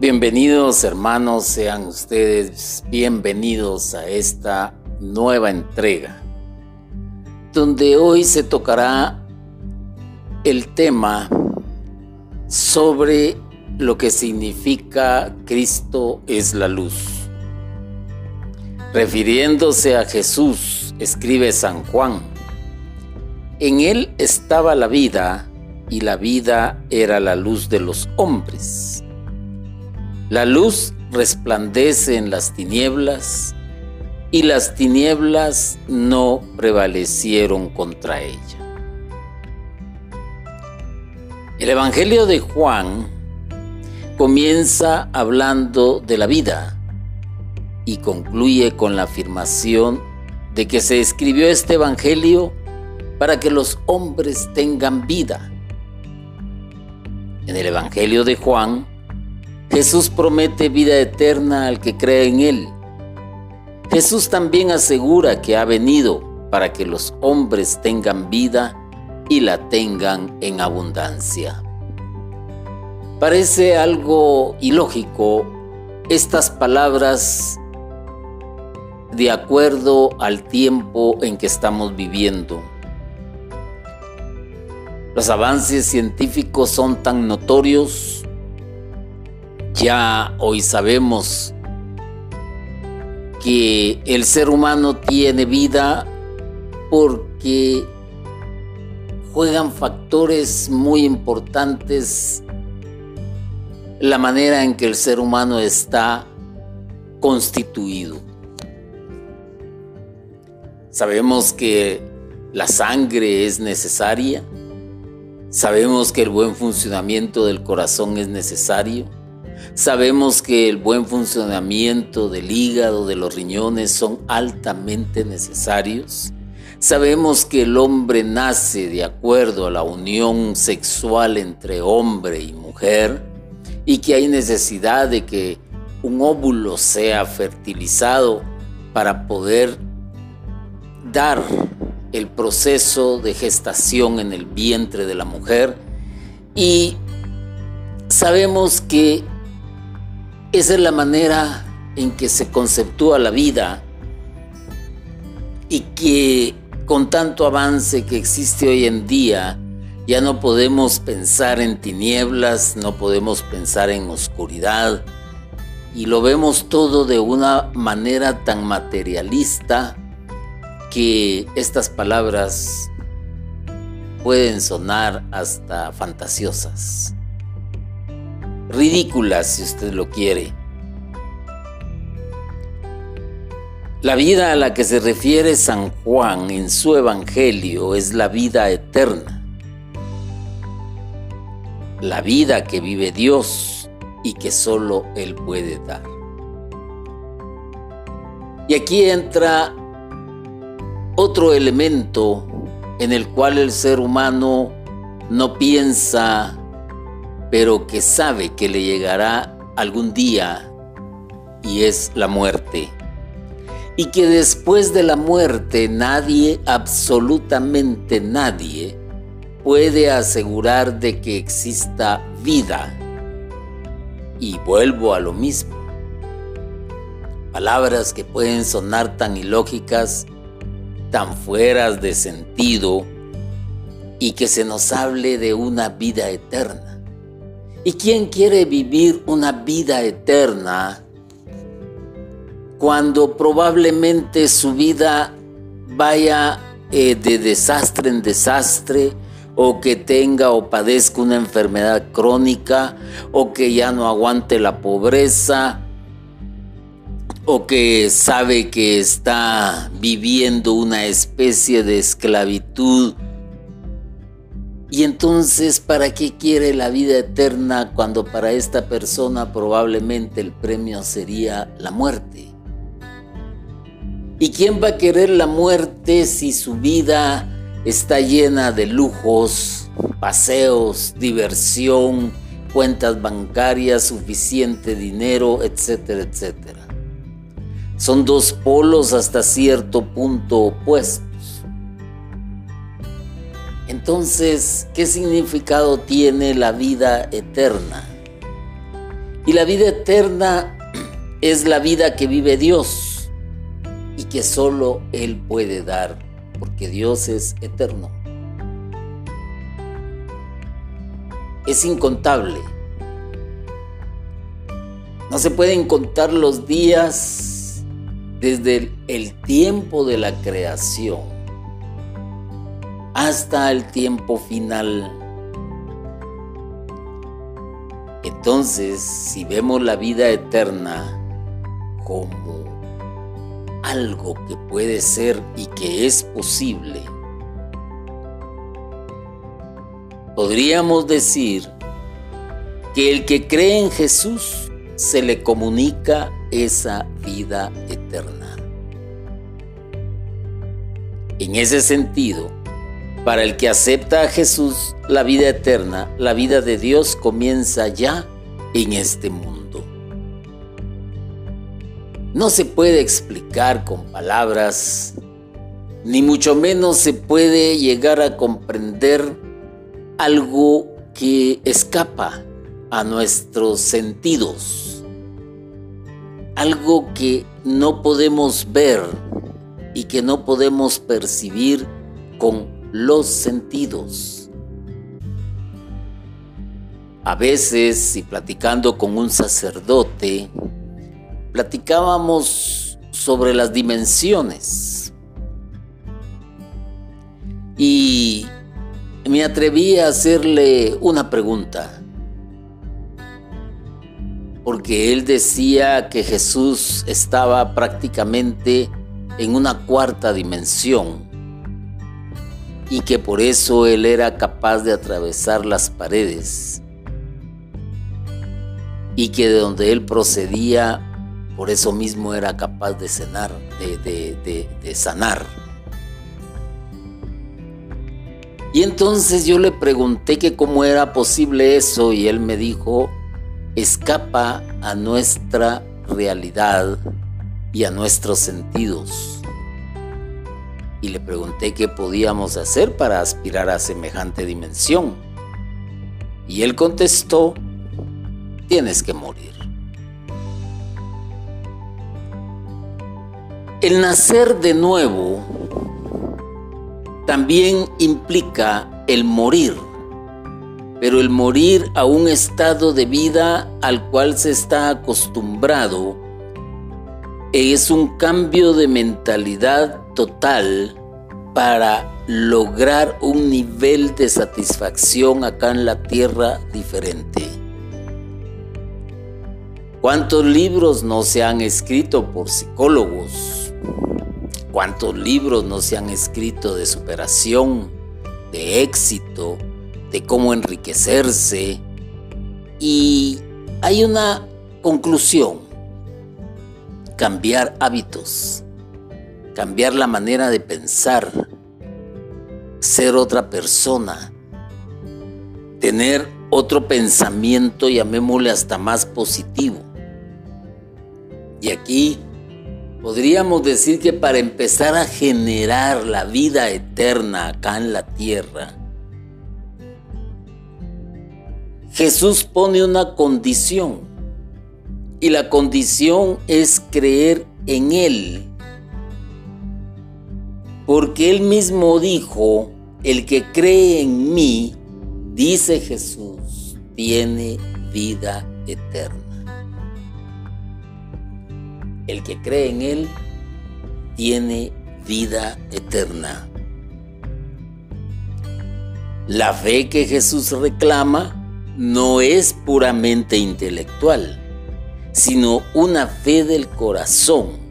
Bienvenidos hermanos, sean ustedes bienvenidos a esta nueva entrega, donde hoy se tocará el tema sobre lo que significa Cristo es la luz. Refiriéndose a Jesús, escribe San Juan, en él estaba la vida y la vida era la luz de los hombres. La luz resplandece en las tinieblas y las tinieblas no prevalecieron contra ella. El Evangelio de Juan comienza hablando de la vida y concluye con la afirmación de que se escribió este Evangelio para que los hombres tengan vida. En el Evangelio de Juan, Jesús promete vida eterna al que cree en Él. Jesús también asegura que ha venido para que los hombres tengan vida y la tengan en abundancia. Parece algo ilógico estas palabras de acuerdo al tiempo en que estamos viviendo. Los avances científicos son tan notorios ya hoy sabemos que el ser humano tiene vida porque juegan factores muy importantes la manera en que el ser humano está constituido. Sabemos que la sangre es necesaria, sabemos que el buen funcionamiento del corazón es necesario, Sabemos que el buen funcionamiento del hígado, de los riñones son altamente necesarios. Sabemos que el hombre nace de acuerdo a la unión sexual entre hombre y mujer y que hay necesidad de que un óvulo sea fertilizado para poder dar el proceso de gestación en el vientre de la mujer y sabemos que esa es la manera en que se conceptúa la vida y que con tanto avance que existe hoy en día, ya no podemos pensar en tinieblas, no podemos pensar en oscuridad. Y lo vemos todo de una manera tan materialista que estas palabras pueden sonar hasta fantasiosas ridículas si usted lo quiere. La vida a la que se refiere San Juan en su Evangelio es la vida eterna, la vida que vive Dios y que solo Él puede dar. Y aquí entra otro elemento en el cual el ser humano no piensa pero que sabe que le llegará algún día y es la muerte. Y que después de la muerte nadie, absolutamente nadie, puede asegurar de que exista vida. Y vuelvo a lo mismo. Palabras que pueden sonar tan ilógicas, tan fueras de sentido, y que se nos hable de una vida eterna. ¿Y quién quiere vivir una vida eterna cuando probablemente su vida vaya eh, de desastre en desastre o que tenga o padezca una enfermedad crónica o que ya no aguante la pobreza o que sabe que está viviendo una especie de esclavitud y entonces, ¿para qué quiere la vida eterna cuando para esta persona probablemente el premio sería la muerte? ¿Y quién va a querer la muerte si su vida está llena de lujos, paseos, diversión, cuentas bancarias, suficiente dinero, etcétera, etcétera? Son dos polos hasta cierto punto opuestos. Entonces, ¿qué significado tiene la vida eterna? Y la vida eterna es la vida que vive Dios y que solo Él puede dar, porque Dios es eterno. Es incontable. No se pueden contar los días desde el tiempo de la creación hasta el tiempo final. Entonces, si vemos la vida eterna como algo que puede ser y que es posible, podríamos decir que el que cree en Jesús se le comunica esa vida eterna. En ese sentido, para el que acepta a Jesús, la vida eterna, la vida de Dios comienza ya en este mundo. No se puede explicar con palabras, ni mucho menos se puede llegar a comprender algo que escapa a nuestros sentidos, algo que no podemos ver y que no podemos percibir con los sentidos. A veces, y platicando con un sacerdote, platicábamos sobre las dimensiones. Y me atreví a hacerle una pregunta. Porque él decía que Jesús estaba prácticamente en una cuarta dimensión y que por eso él era capaz de atravesar las paredes y que de donde él procedía, por eso mismo era capaz de sanar, de, sanar. Y entonces yo le pregunté que cómo era posible eso y él me dijo, escapa a nuestra realidad y a nuestros sentidos y le pregunté qué podíamos hacer para aspirar a semejante dimensión. Y él contestó, tienes que morir. El nacer de nuevo también implica el morir, pero el morir a un estado de vida al cual se está acostumbrado es un cambio de mentalidad total para lograr un nivel de satisfacción acá en la tierra diferente. ¿Cuántos libros no se han escrito por psicólogos? ¿Cuántos libros no se han escrito de superación, de éxito, de cómo enriquecerse? Y hay una conclusión, cambiar hábitos cambiar la manera de pensar, ser otra persona, tener otro pensamiento, llamémosle hasta más positivo. Y aquí podríamos decir que para empezar a generar la vida eterna acá en la tierra, Jesús pone una condición y la condición es creer en Él porque él mismo dijo, el que cree en mí, dice Jesús, tiene vida eterna. El que cree en él, tiene vida eterna. La fe que Jesús reclama no es puramente intelectual, sino una fe del corazón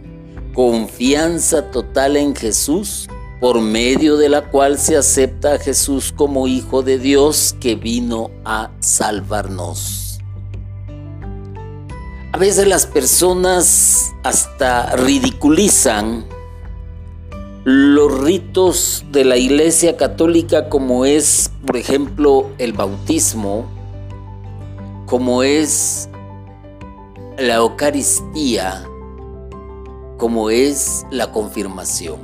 confianza total en Jesús, por medio de la cual se acepta a Jesús como Hijo de Dios que vino a salvarnos. A veces las personas hasta ridiculizan los ritos de la Iglesia Católica como es, por ejemplo, el bautismo, como es la Eucaristía, como es la confirmación.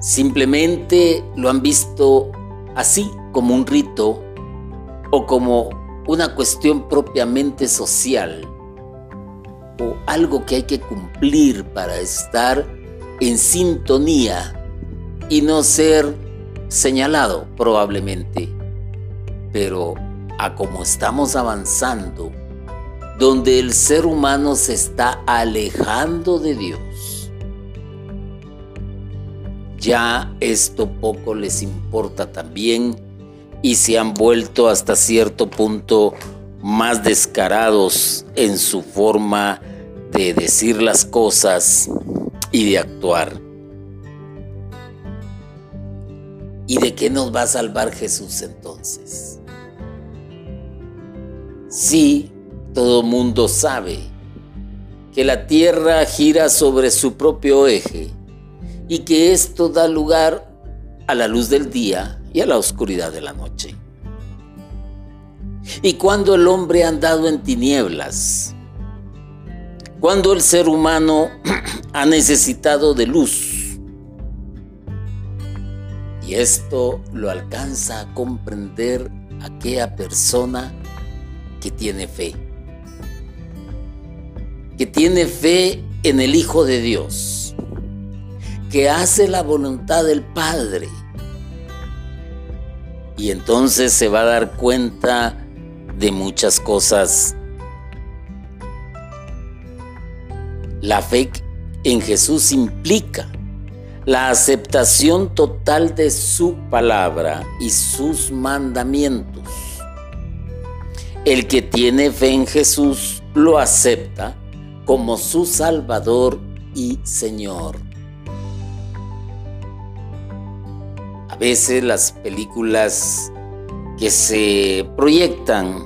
Simplemente lo han visto así, como un rito o como una cuestión propiamente social o algo que hay que cumplir para estar en sintonía y no ser señalado probablemente. Pero a como estamos avanzando, donde el ser humano se está alejando de Dios, ya esto poco les importa también y se han vuelto hasta cierto punto más descarados en su forma de decir las cosas y de actuar. ¿Y de qué nos va a salvar Jesús entonces? Sí, todo mundo sabe que la tierra gira sobre su propio eje y que esto da lugar a la luz del día y a la oscuridad de la noche. Y cuando el hombre ha andado en tinieblas, cuando el ser humano ha necesitado de luz, y esto lo alcanza a comprender aquella persona que tiene fe, que tiene fe en el Hijo de Dios, que hace la voluntad del Padre. Y entonces se va a dar cuenta de muchas cosas. La fe en Jesús implica la aceptación total de su palabra y sus mandamientos. El que tiene fe en Jesús lo acepta como su Salvador y Señor. A veces las películas que se proyectan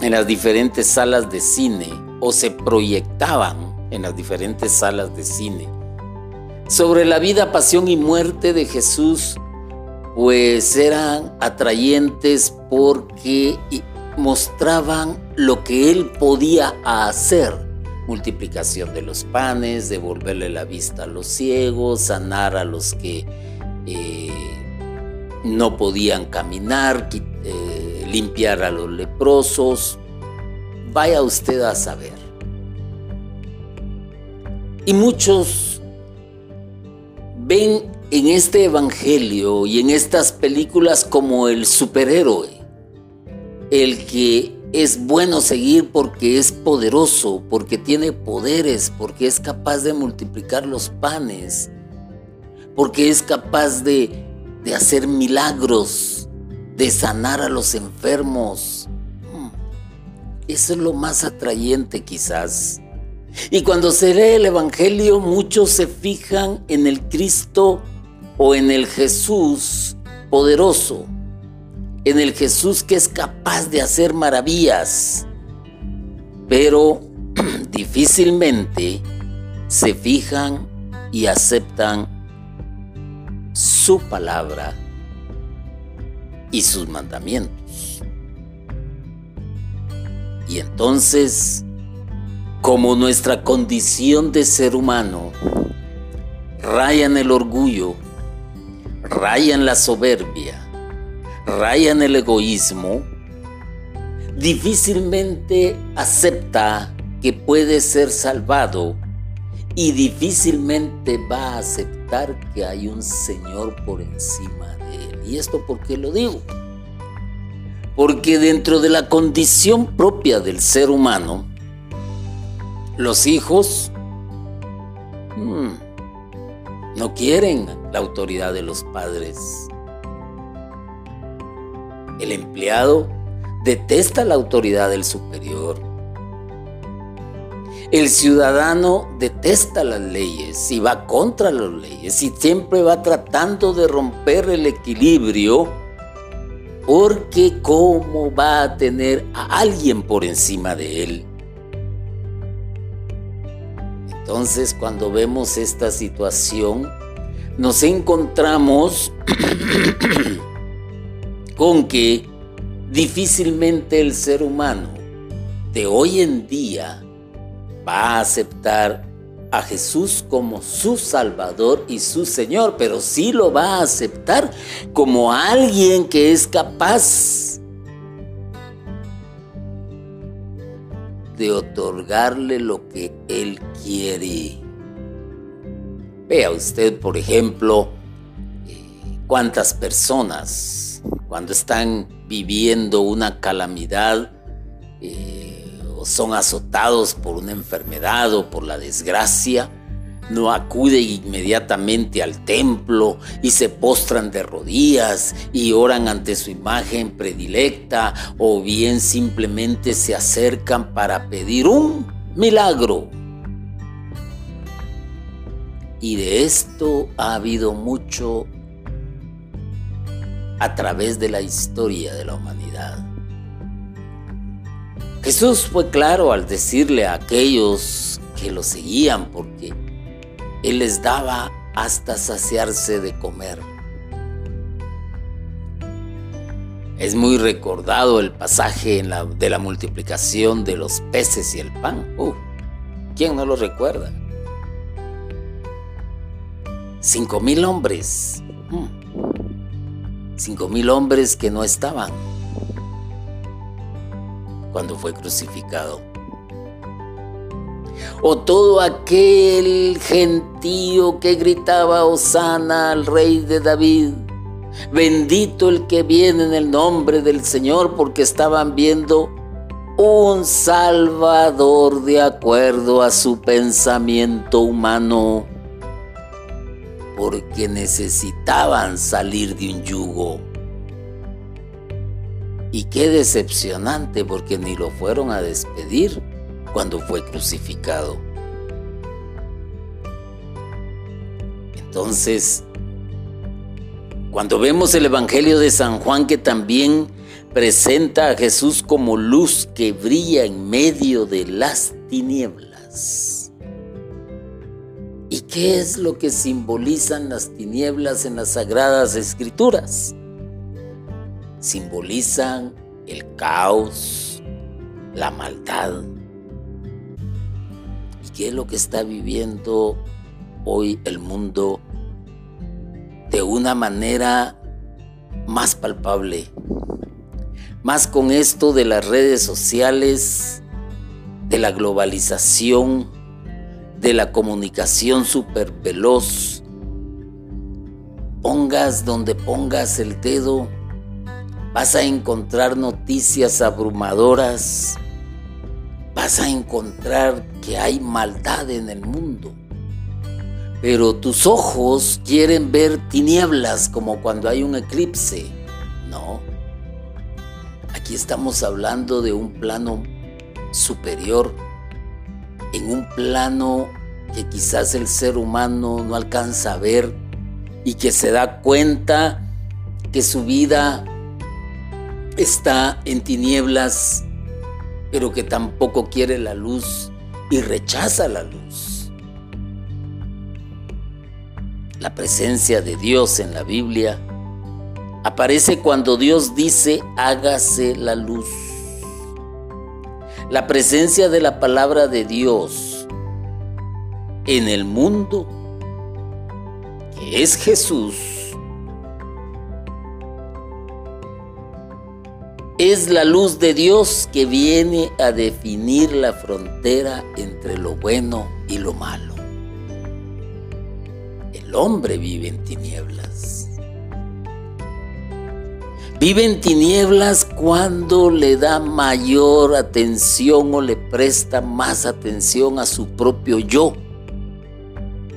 en las diferentes salas de cine o se proyectaban en las diferentes salas de cine sobre la vida, pasión y muerte de Jesús, pues eran atrayentes porque mostraban lo que él podía hacer. Multiplicación de los panes, devolverle la vista a los ciegos, sanar a los que eh, no podían caminar, eh, limpiar a los leprosos. Vaya usted a saber. Y muchos ven en este evangelio y en estas películas como el superhéroe el que es bueno seguir porque es poderoso, porque tiene poderes, porque es capaz de multiplicar los panes, porque es capaz de, de hacer milagros, de sanar a los enfermos. Hmm. Eso es lo más atrayente quizás. Y cuando se lee el Evangelio, muchos se fijan en el Cristo o en el Jesús poderoso en el Jesús que es capaz de hacer maravillas, pero difícilmente se fijan y aceptan su palabra y sus mandamientos. Y entonces, como nuestra condición de ser humano rayan el orgullo, rayan la soberbia, rayan el egoísmo, difícilmente acepta que puede ser salvado y difícilmente va a aceptar que hay un Señor por encima de él. ¿Y esto por qué lo digo? Porque dentro de la condición propia del ser humano, los hijos hmm, no quieren la autoridad de los padres. El empleado detesta la autoridad del superior. El ciudadano detesta las leyes y va contra las leyes y siempre va tratando de romper el equilibrio porque cómo va a tener a alguien por encima de él. Entonces cuando vemos esta situación, nos encontramos con que difícilmente el ser humano de hoy en día va a aceptar a Jesús como su Salvador y su Señor, pero sí lo va a aceptar como alguien que es capaz de otorgarle lo que Él quiere. Vea usted, por ejemplo, eh, cuántas personas cuando están viviendo una calamidad eh, o son azotados por una enfermedad o por la desgracia, no acuden inmediatamente al templo y se postran de rodillas y oran ante su imagen predilecta o bien simplemente se acercan para pedir un milagro. Y de esto ha habido mucho a través de la historia de la humanidad. Jesús fue claro al decirle a aquellos que lo seguían porque él les daba hasta saciarse de comer. Es muy recordado el pasaje de la multiplicación de los peces y el pan. Uh, ¿Quién no lo recuerda? Cinco mil hombres. Cinco mil hombres que no estaban cuando fue crucificado o todo aquel gentío que gritaba Osana al rey de David. Bendito el que viene en el nombre del Señor porque estaban viendo un Salvador de acuerdo a su pensamiento humano, porque necesitaban salir de un yugo. Y qué decepcionante porque ni lo fueron a despedir cuando fue crucificado. Entonces, cuando vemos el Evangelio de San Juan que también presenta a Jesús como luz que brilla en medio de las tinieblas. ¿Y qué es lo que simbolizan las tinieblas en las sagradas escrituras? Simbolizan el caos, la maldad, qué es lo que está viviendo hoy el mundo de una manera más palpable. Más con esto de las redes sociales, de la globalización, de la comunicación súper veloz. Pongas donde pongas el dedo, vas a encontrar noticias abrumadoras vas a encontrar que hay maldad en el mundo. Pero tus ojos quieren ver tinieblas como cuando hay un eclipse. No. Aquí estamos hablando de un plano superior, en un plano que quizás el ser humano no alcanza a ver y que se da cuenta que su vida está en tinieblas pero que tampoco quiere la luz y rechaza la luz. La presencia de Dios en la Biblia aparece cuando Dios dice hágase la luz. La presencia de la palabra de Dios en el mundo, que es Jesús, Es la luz de Dios que viene a definir la frontera entre lo bueno y lo malo. El hombre vive en tinieblas. Vive en tinieblas cuando le da mayor atención o le presta más atención a su propio yo,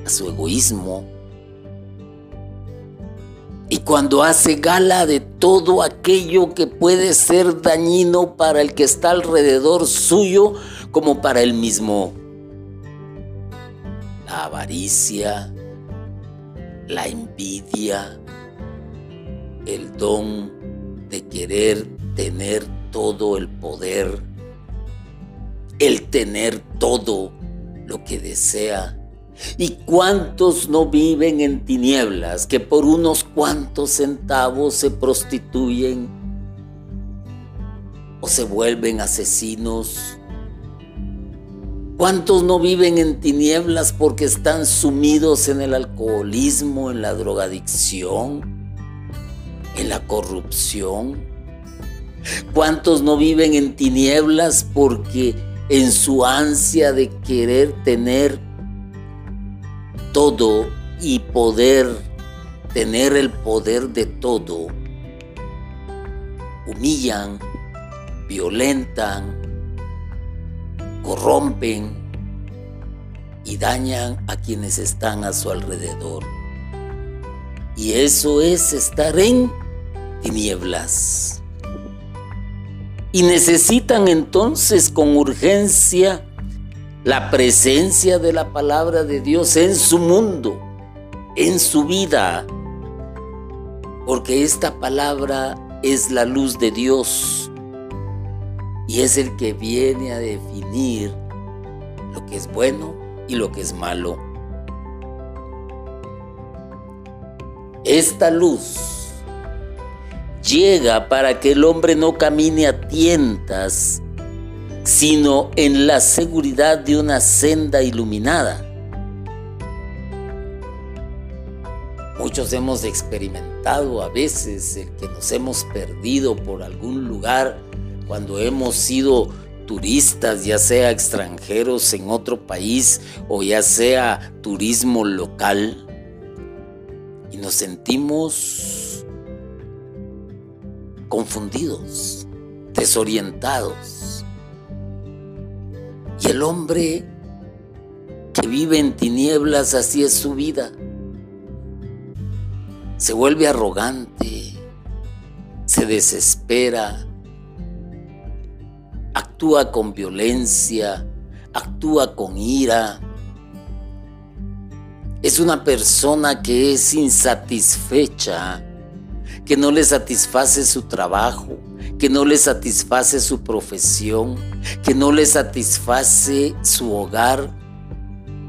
a su egoísmo, y cuando hace gala de todo aquello que puede ser dañino para el que está alrededor suyo como para él mismo. La avaricia, la envidia, el don de querer tener todo el poder, el tener todo lo que desea ¿Y cuántos no viven en tinieblas que por unos cuantos centavos se prostituyen o se vuelven asesinos? ¿Cuántos no viven en tinieblas porque están sumidos en el alcoholismo, en la drogadicción, en la corrupción? ¿Cuántos no viven en tinieblas porque en su ansia de querer tener todo y poder tener el poder de todo, humillan, violentan, corrompen y dañan a quienes están a su alrededor. Y eso es estar en Y necesitan entonces con urgencia la presencia de la palabra de Dios en su mundo, en su vida, porque esta palabra es la luz de Dios y es el que viene a definir lo que es bueno y lo que es malo. Esta luz llega para que el hombre no camine a tientas, sino en la seguridad de una senda iluminada. Muchos hemos experimentado a veces el que nos hemos perdido por algún lugar cuando hemos sido turistas, ya sea extranjeros en otro país o ya sea turismo local, y nos sentimos confundidos, desorientados. Y el hombre que vive en tinieblas, así es su vida se vuelve arrogante, se desespera, actúa con violencia, actúa con ira. Es una persona que es insatisfecha, que no le satisface su trabajo, que no le satisface su profesión, que no le satisface su hogar,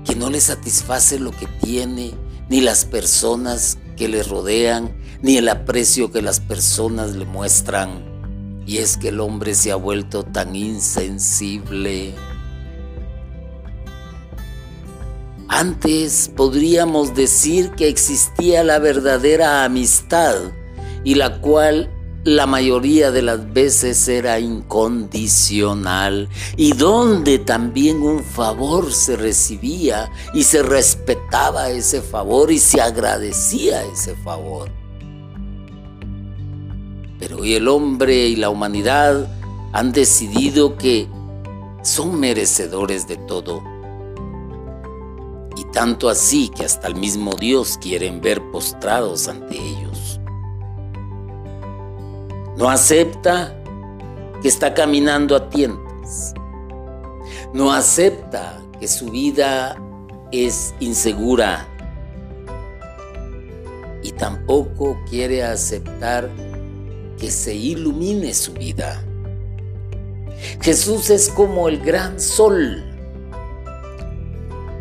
que no le satisface lo que tiene, ni las personas que le rodean, ni el aprecio que las personas le muestran. Y es que el hombre se ha vuelto tan insensible. Antes podríamos decir que existía la verdadera amistad y la cual la mayoría de las veces era incondicional y donde también un favor se recibía y se respetaba ese favor y se agradecía ese favor. Pero hoy el hombre y la humanidad han decidido que son merecedores de todo. Y tanto así que hasta el mismo Dios quieren ver postrados ante ellos no acepta que está caminando a tientas. No acepta que su vida es insegura. Y tampoco quiere aceptar que se ilumine su vida. Jesús es como el gran sol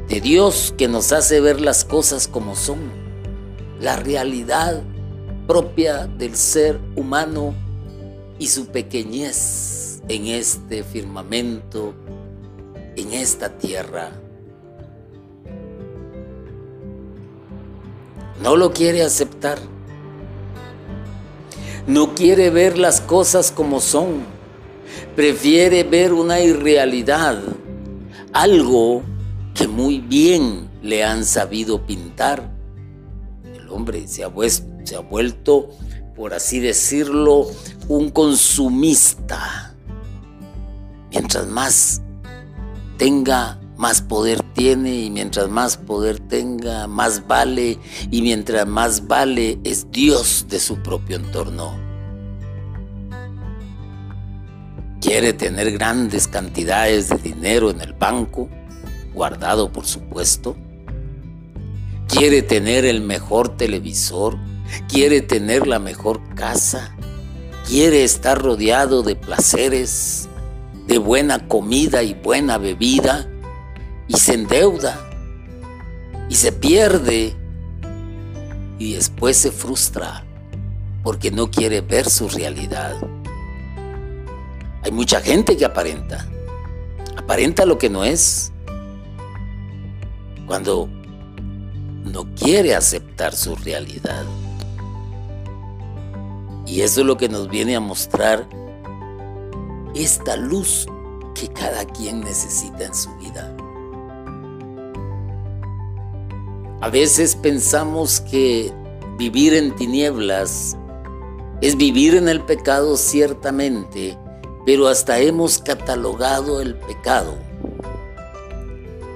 de Dios que nos hace ver las cosas como son, la realidad propia del ser humano y su pequeñez en este firmamento, en esta tierra. No lo quiere aceptar. No quiere ver las cosas como son. Prefiere ver una irrealidad, algo que muy bien le han sabido pintar. El hombre se ha, se ha vuelto por así decirlo, un consumista. Mientras más tenga, más poder tiene y mientras más poder tenga, más vale y mientras más vale es Dios de su propio entorno. Quiere tener grandes cantidades de dinero en el banco, guardado por supuesto. Quiere tener el mejor televisor, quiere tener la mejor casa, quiere estar rodeado de placeres, de buena comida y buena bebida, y se endeuda, y se pierde, y después se frustra porque no quiere ver su realidad. Hay mucha gente que aparenta, aparenta lo que no es. Cuando no quiere aceptar su realidad. Y eso es lo que nos viene a mostrar esta luz que cada quien necesita en su vida. A veces pensamos que vivir en tinieblas es vivir en el pecado ciertamente, pero hasta hemos catalogado el pecado.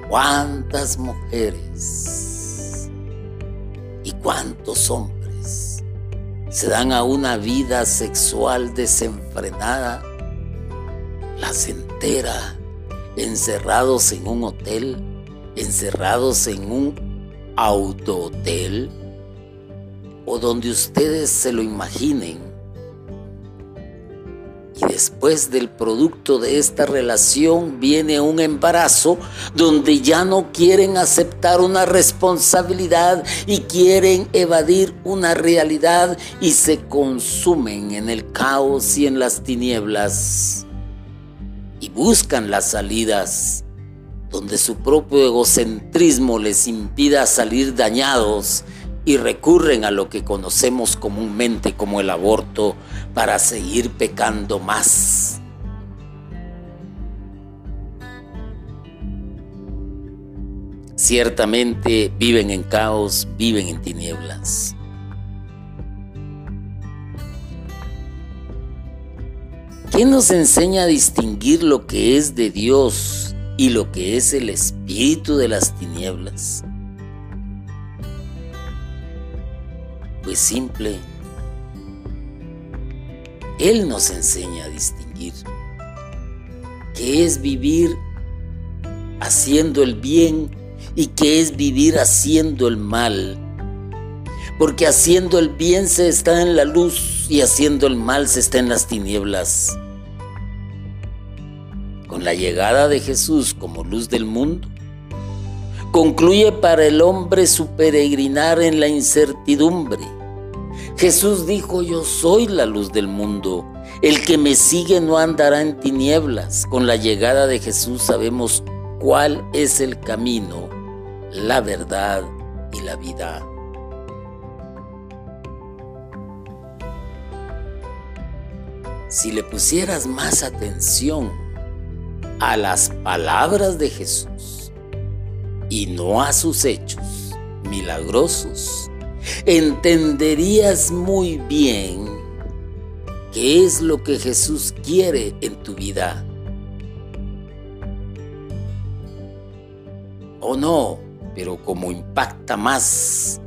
¿Cuántas mujeres y cuántos hombres se dan a una vida sexual desenfrenada, placentera, encerrados en un hotel, encerrados en un autohotel o donde ustedes se lo imaginen. Y después del producto de esta relación viene un embarazo donde ya no quieren aceptar una responsabilidad y quieren evadir una realidad y se consumen en el caos y en las tinieblas. Y buscan las salidas donde su propio egocentrismo les impida salir dañados y recurren a lo que conocemos comúnmente como el aborto para seguir pecando más. Ciertamente viven en caos, viven en tinieblas. ¿Quién nos enseña a distinguir lo que es de Dios y lo que es el espíritu de las tinieblas? Pues simple. Él nos enseña a distinguir qué es vivir haciendo el bien y qué es vivir haciendo el mal. Porque haciendo el bien se está en la luz y haciendo el mal se está en las tinieblas con la llegada de Jesús como luz del mundo, concluye para el hombre su peregrinar en la incertidumbre. Jesús dijo, yo soy la luz del mundo. El que me sigue no andará en tinieblas. Con la llegada de Jesús sabemos cuál es el camino, la verdad y la vida. Si le pusieras más atención a las palabras de Jesús y no a sus hechos milagrosos, entenderías muy bien qué es lo que Jesús quiere en tu vida. O no, pero como impacta más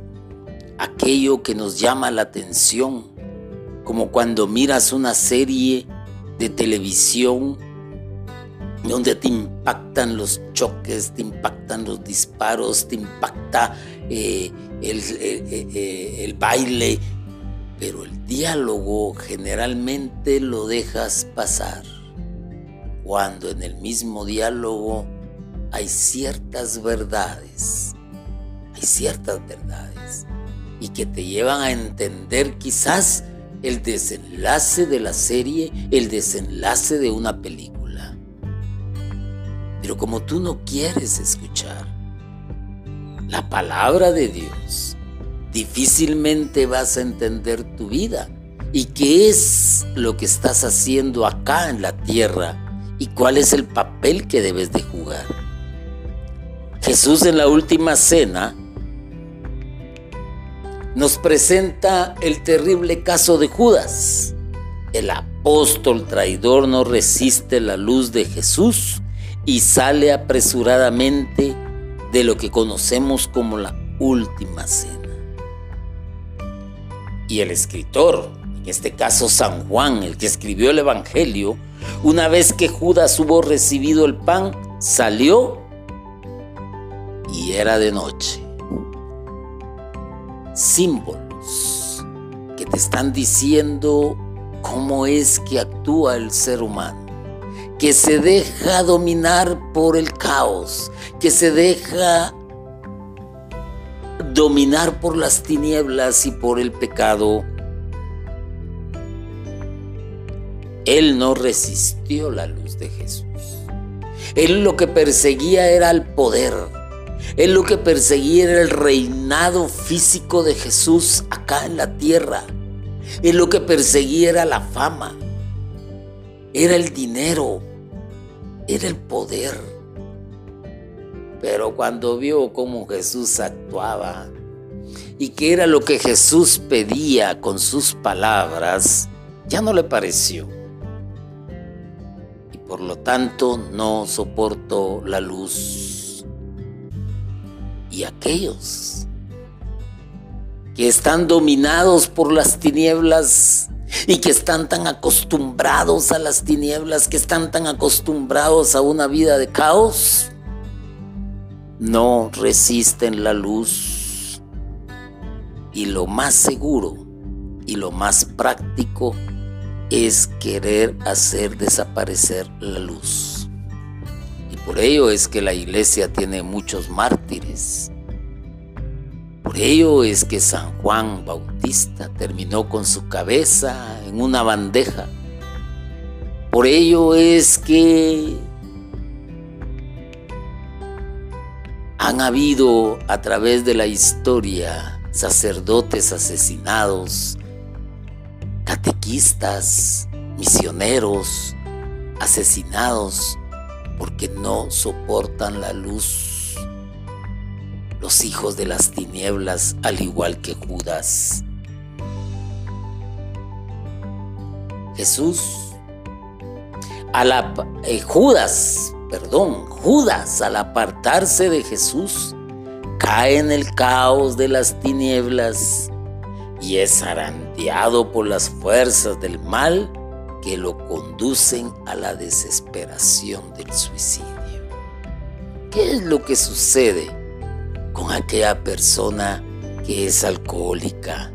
aquello que nos llama la atención, como cuando miras una serie de televisión donde te impactan los choques, te impactan los disparos, te impacta eh, eh, eh, el baile, pero el diálogo generalmente lo dejas pasar. Cuando en el mismo diálogo hay ciertas verdades, hay ciertas verdades, y que te llevan a entender quizás el desenlace de la serie, el desenlace de una película. Pero como tú no quieres escuchar la palabra de Dios, difícilmente vas a entender tu vida y qué es lo que estás haciendo acá en la tierra y cuál es el papel que debes de jugar. Jesús en la última cena nos presenta el terrible caso de Judas. El apóstol traidor no resiste la luz de Jesús y sale apresuradamente de lo que conocemos como la última cena. Y el escritor, en este caso San Juan, el que escribió el Evangelio, una vez que Judas hubo recibido el pan, salió y era de noche. Símbolos que te están diciendo cómo es que actúa el ser humano que se deja dominar por el caos, que se deja dominar por las tinieblas y por el pecado. Él no resistió la luz de Jesús. Él lo que perseguía era el poder. Él lo que perseguía era el reinado físico de Jesús acá en la tierra. Él lo que perseguía era la fama. Era el dinero era el poder. Pero cuando vio cómo Jesús actuaba y que era lo que Jesús pedía con sus palabras, ya no le pareció. Y por lo tanto no soportó la luz. Y aquellos que están dominados por las tinieblas y que están tan acostumbrados a las tinieblas, que están tan acostumbrados a una vida de caos, no resisten la luz. Y lo más seguro y lo más práctico es querer hacer desaparecer la luz. Y por ello es que la iglesia tiene muchos mártires por ello es que San Juan Bautista terminó con su cabeza en una bandeja. Por ello es que han habido a través de la historia sacerdotes asesinados, catequistas, misioneros asesinados porque no soportan la luz los hijos de las tinieblas, al igual que Judas. Jesús, a la, eh, Judas, perdón, Judas al apartarse de Jesús, cae en el caos de las tinieblas y es arandeado por las fuerzas del mal que lo conducen a la desesperación del suicidio. ¿Qué es lo que sucede? Con aquella persona que es alcohólica.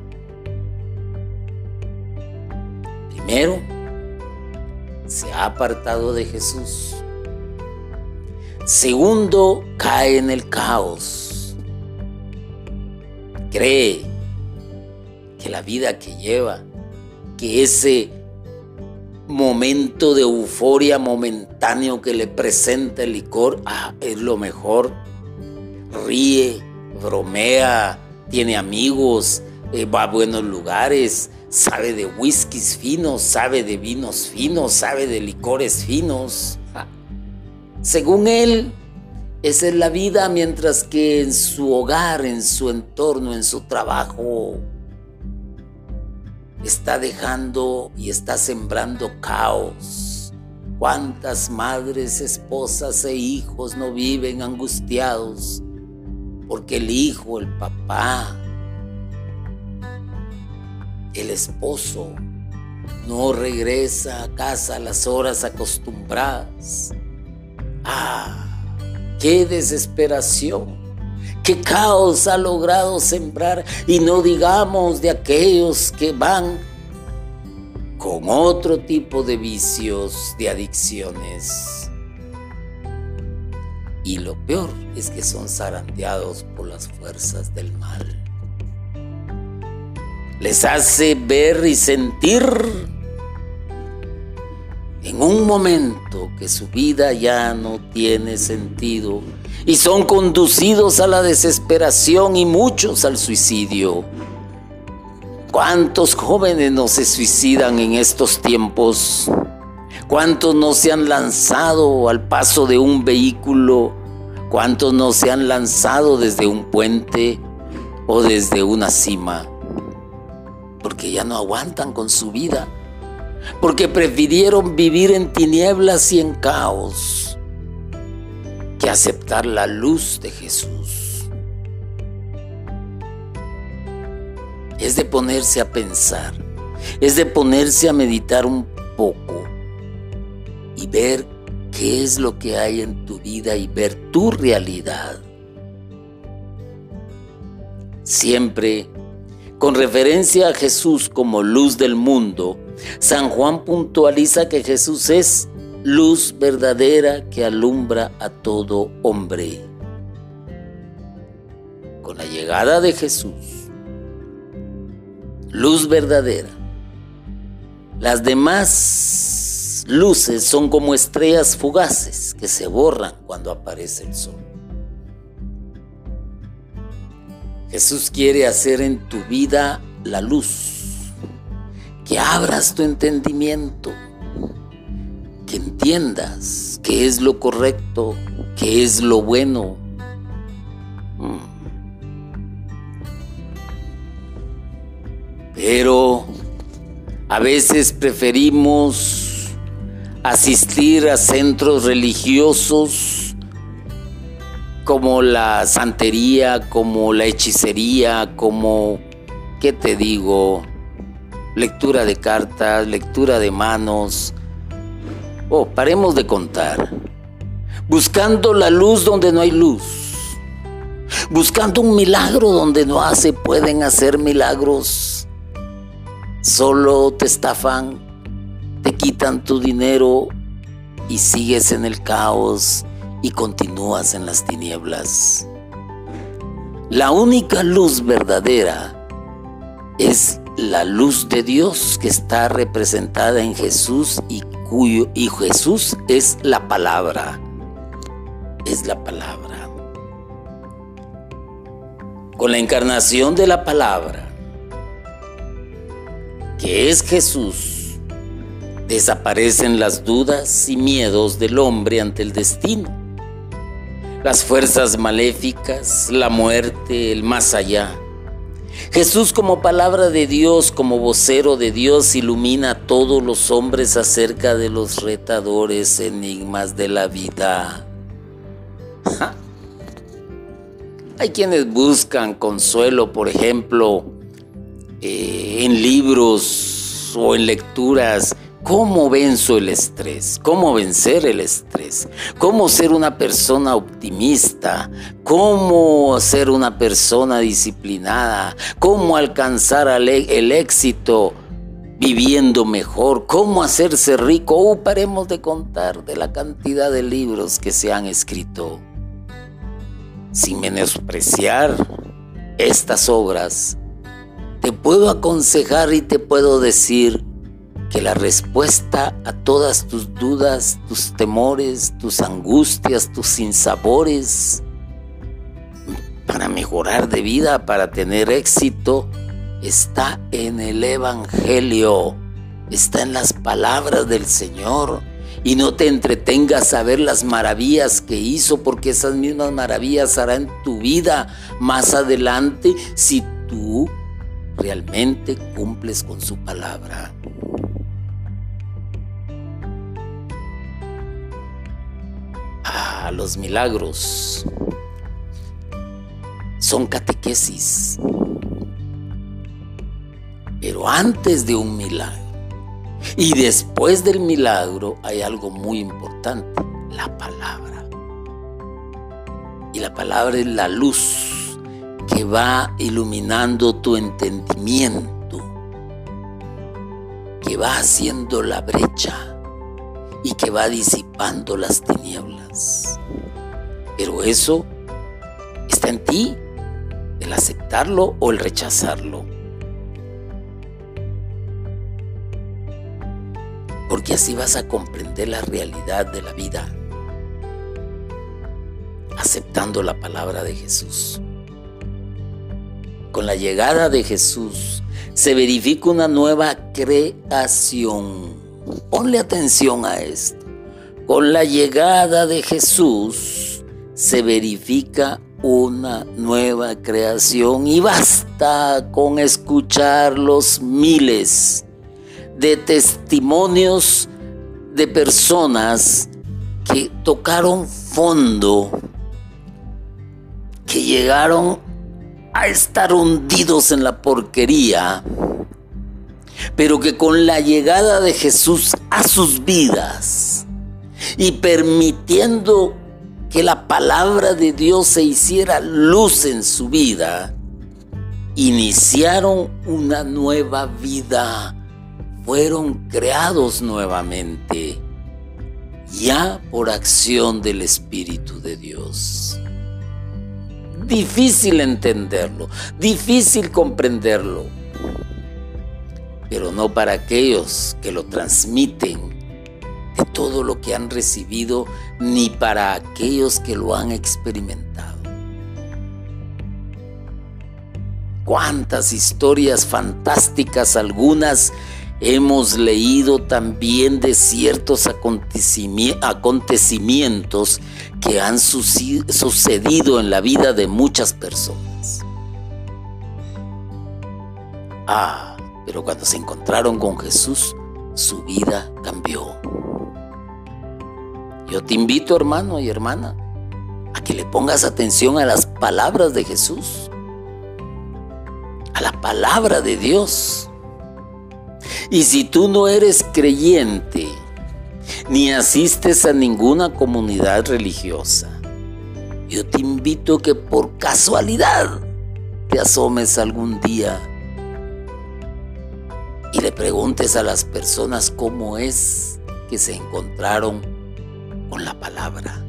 Primero, se ha apartado de Jesús. Segundo, cae en el caos. Cree que la vida que lleva, que ese momento de euforia momentáneo que le presenta el licor, ah, es lo mejor ríe, bromea, tiene amigos, eh, va a buenos lugares, sabe de whiskies finos, sabe de vinos finos, sabe de licores finos. Según él, esa es la vida, mientras que en su hogar, en su entorno, en su trabajo, está dejando y está sembrando caos. ¿Cuántas madres, esposas e hijos no viven angustiados? Porque el hijo, el papá, el esposo no regresa a casa a las horas acostumbradas. Ah, qué desesperación, qué caos ha logrado sembrar y no digamos de aquellos que van con otro tipo de vicios, de adicciones. Y lo peor es que son zarandeados por las fuerzas del mal. Les hace ver y sentir en un momento que su vida ya no tiene sentido y son conducidos a la desesperación y muchos al suicidio. ¿Cuántos jóvenes no se suicidan en estos tiempos? ¿Cuántos no se han lanzado al paso de un vehículo? ¿Cuántos no se han lanzado desde un puente o desde una cima? Porque ya no aguantan con su vida. Porque prefirieron vivir en tinieblas y en caos que aceptar la luz de Jesús. Es de ponerse a pensar, es de ponerse a meditar un poco y ver qué es lo que hay en tu vida y ver tu realidad. Siempre, con referencia a Jesús como luz del mundo, San Juan puntualiza que Jesús es luz verdadera que alumbra a todo hombre. Con la llegada de Jesús, luz verdadera, las demás luces son como estrellas fugaces que se borran cuando aparece el sol. Jesús quiere hacer en tu vida la luz, que abras tu entendimiento, que entiendas qué es lo correcto, qué es lo bueno. Mm. Pero a veces preferimos asistir a centros religiosos como la santería, como la hechicería, como, ¿qué te digo? Lectura de cartas, lectura de manos, Oh, paremos de contar. Buscando la luz donde no hay luz. Buscando un milagro donde no se pueden hacer milagros. Solo te estafan, te quitan tu dinero y sigues en el caos y continúas en las tinieblas. La única luz verdadera es la luz de Dios que está representada en Jesús y cuyo y Jesús es la palabra. Es la palabra. Con la encarnación de la palabra, que es Jesús, desaparecen las dudas y miedos del hombre ante el destino, las fuerzas maléficas, la muerte, el más allá. Jesús como palabra de Dios, como vocero de Dios, ilumina a todos los hombres acerca de los retadores enigmas de la vida. Hay quienes buscan consuelo, por ejemplo, eh, en libros o en lecturas ¿Cómo venzo el estrés? ¿Cómo vencer el estrés? ¿Cómo ser una persona optimista? ¿Cómo ser una persona disciplinada? ¿Cómo alcanzar el éxito viviendo mejor? ¿Cómo hacerse rico? Oh, paremos de contar de la cantidad de libros que se han escrito. Sin menospreciar estas obras, te puedo aconsejar y te puedo decir que la respuesta a todas tus dudas, tus temores, tus angustias, tus sinsabores, para mejorar de vida, para tener éxito, está en el Evangelio, está en las palabras del Señor. Y no te entretengas a ver las maravillas que hizo, porque esas mismas maravillas harán tu vida más adelante si tú realmente cumples con su palabra. Los milagros son catequesis. Pero antes de un milagro y después del milagro hay algo muy importante, la palabra. Y la palabra es la luz que va iluminando tu entendimiento, que va haciendo la brecha y que va disipando las tinieblas. Pero eso está en ti, el aceptarlo o el rechazarlo. Porque así vas a comprender la realidad de la vida, aceptando la palabra de Jesús. Con la llegada de Jesús se verifica una nueva creación Ponle atención a esto. Con la llegada de Jesús se verifica una nueva creación y basta con escuchar los miles de testimonios de personas que tocaron fondo, que llegaron a estar hundidos en la porquería pero que con la llegada de Jesús a sus vidas y permitiendo que la palabra de Dios se hiciera luz en su vida, iniciaron una nueva vida, fueron creados nuevamente, ya por acción del Espíritu de Dios. Difícil entenderlo, difícil comprenderlo pero no para aquellos que lo transmiten de todo lo que han recibido, ni para aquellos que lo han experimentado. Cuántas historias fantásticas, algunas hemos leído también de ciertos acontecimientos que han sucedido en la vida de muchas personas. Ah, pero cuando se encontraron con Jesús, su vida cambió. Yo te invito, hermano y hermana, a que le pongas atención a las palabras de Jesús, a la palabra de Dios. Y si tú no eres creyente, ni asistes a ninguna comunidad religiosa, yo te invito que por casualidad te asomes algún día y le preguntes a las personas cómo es que se encontraron con la palabra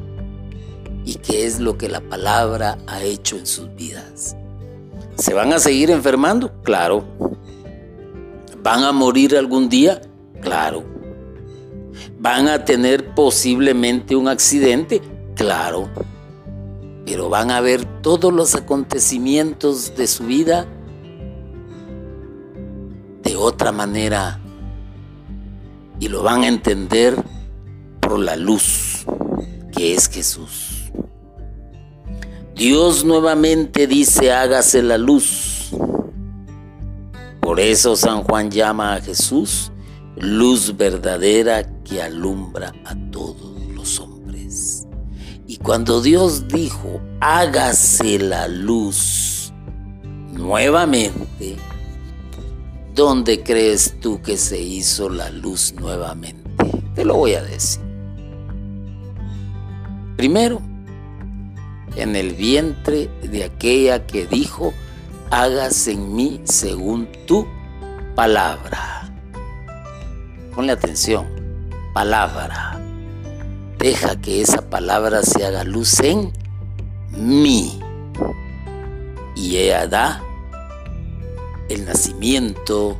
y qué es lo que la palabra ha hecho en sus vidas. ¿Se van a seguir enfermando? Claro. ¿Van a morir algún día? Claro. ¿Van a tener posiblemente un accidente? Claro. Pero van a ver todos los acontecimientos de su vida de otra manera y lo van a entender por la luz que es Jesús. Dios nuevamente dice, hágase la luz. Por eso San Juan llama a Jesús luz verdadera que alumbra a todos los hombres. Y cuando Dios dijo, hágase la luz nuevamente, ¿dónde crees tú que se hizo la luz nuevamente? Te lo voy a decir. Primero, en el vientre de aquella que dijo, hágase en mí según tu palabra. Ponle atención, palabra. Deja que esa palabra se haga luz en mí. Y ella da el nacimiento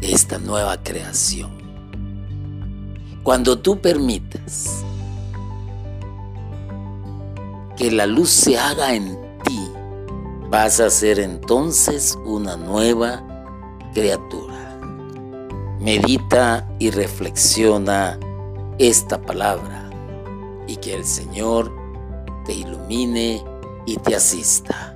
de esta nueva creación. Cuando tú permitas que la luz se haga en ti, vas a ser entonces una nueva criatura. Medita y reflexiona esta palabra y que el Señor te ilumine y te asista.